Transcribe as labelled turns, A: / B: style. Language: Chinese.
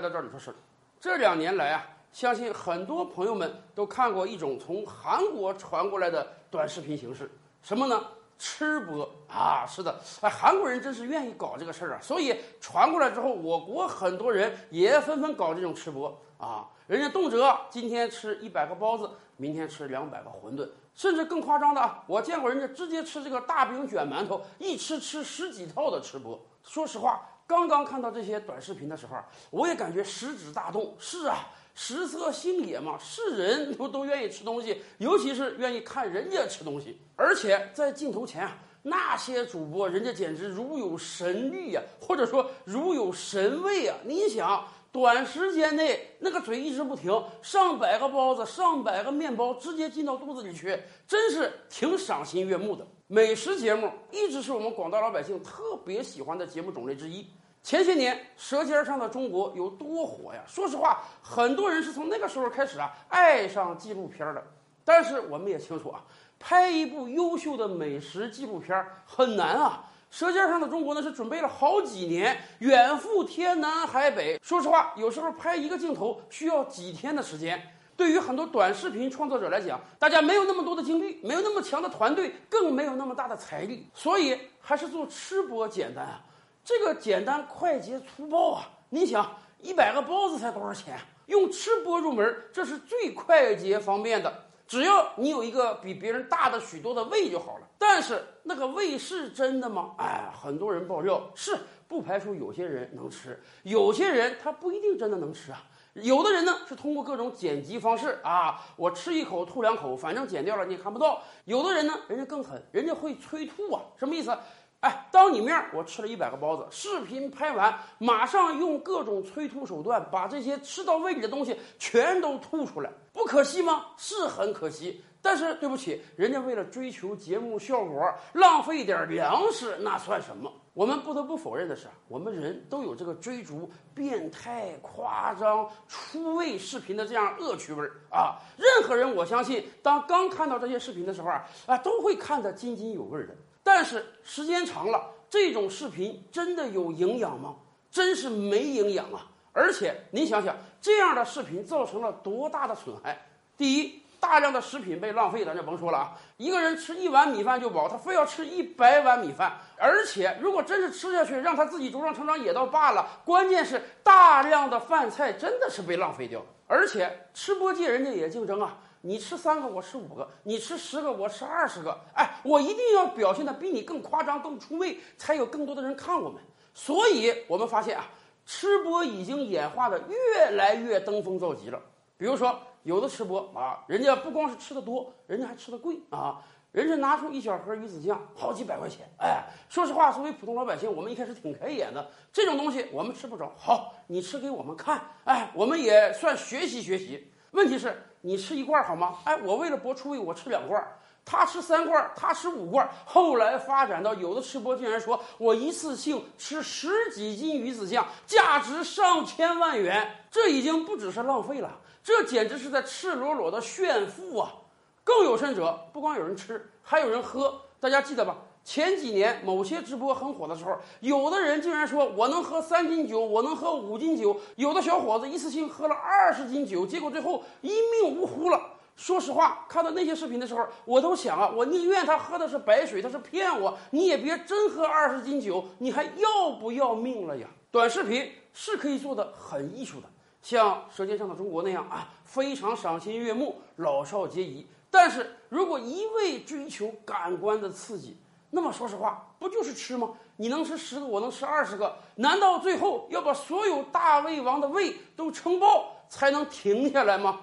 A: 来到这里说事儿。这两年来啊，相信很多朋友们都看过一种从韩国传过来的短视频形式，什么呢？吃播啊，是的，哎，韩国人真是愿意搞这个事儿啊，所以传过来之后，我国很多人也纷纷搞这种吃播啊。人家动辄今天吃一百个包子，明天吃两百个馄饨，甚至更夸张的啊，我见过人家直接吃这个大饼卷馒头，一吃吃十几套的吃播。说实话，刚刚看到这些短视频的时候，我也感觉食指大动。是啊。食色性也嘛，是人 都都愿意吃东西，尤其是愿意看人家吃东西。而且在镜头前啊，那些主播人家简直如有神力呀，或者说如有神位啊！你想，短时间内那个嘴一直不停，上百个包子、上百个面包直接进到肚子里去，真是挺赏心悦目的。美食节目一直是我们广大老百姓特别喜欢的节目种类之一。前些年《舌尖上的中国》有多火呀？说实话，很多人是从那个时候开始啊爱上纪录片的。但是我们也清楚啊，拍一部优秀的美食纪录片很难啊。《舌尖上的中国》呢是准备了好几年，远赴天南海北。说实话，有时候拍一个镜头需要几天的时间。对于很多短视频创作者来讲，大家没有那么多的精力，没有那么强的团队，更没有那么大的财力，所以还是做吃播简单啊。这个简单快捷粗暴啊！你想，一百个包子才多少钱？用吃播入门，这是最快捷方便的。只要你有一个比别人大的许多的胃就好了。但是那个胃是真的吗？哎，很多人爆料是，不排除有些人能吃，有些人他不一定真的能吃啊。有的人呢是通过各种剪辑方式啊，我吃一口吐两口，反正剪掉了你也看不到。有的人呢，人家更狠，人家会催吐啊，什么意思？哎，当你面我吃了一百个包子，视频拍完，马上用各种催吐手段把这些吃到胃里的东西全都吐出来，不可惜吗？是很可惜，但是对不起，人家为了追求节目效果，浪费点粮食那算什么？我们不得不否认的是，我们人都有这个追逐变态、夸张、出位视频的这样恶趣味儿啊！任何人，我相信，当刚看到这些视频的时候啊，啊，都会看得津津有味的。但是时间长了，这种视频真的有营养吗？真是没营养啊！而且您想想，这样的视频造成了多大的损害？第一，大量的食品被浪费，咱就甭说了啊。一个人吃一碗米饭就饱，他非要吃一百碗米饭。而且，如果真是吃下去，让他自己茁壮成长也倒罢了，关键是大量的饭菜真的是被浪费掉。而且，吃播界人家也竞争啊。你吃三个，我吃五个；你吃十个，我吃二十个。哎，我一定要表现的比你更夸张、更出位，才有更多的人看我们。所以，我们发现啊，吃播已经演化的越来越登峰造极了。比如说，有的吃播啊，人家不光是吃的多，人家还吃的贵啊。人家拿出一小盒鱼子酱，好几百块钱。哎，说实话，作为普通老百姓，我们一开始挺开眼的。这种东西我们吃不着，好，你吃给我们看。哎，我们也算学习学习。问题是。你吃一罐好吗？哎，我为了博出位，我吃两罐。他吃三罐，他吃五罐。后来发展到有的吃播竟然说我一次性吃十几斤鱼子酱，价值上千万元。这已经不只是浪费了，这简直是在赤裸裸的炫富啊！更有甚者，不光有人吃，还有人喝。大家记得吧？前几年某些直播很火的时候，有的人竟然说我能喝三斤酒，我能喝五斤酒。有的小伙子一次性喝了二十斤酒，结果最后一命呜呼了。说实话，看到那些视频的时候，我都想啊，我宁愿他喝的是白水，他是骗我，你也别真喝二十斤酒，你还要不要命了呀？短视频是可以做的很艺术的，像《舌尖上的中国》那样啊，非常赏心悦目，老少皆宜。但是如果一味追求感官的刺激，那么说实话，不就是吃吗？你能吃十个，我能吃二十个，难道最后要把所有大胃王的胃都撑爆才能停下来吗？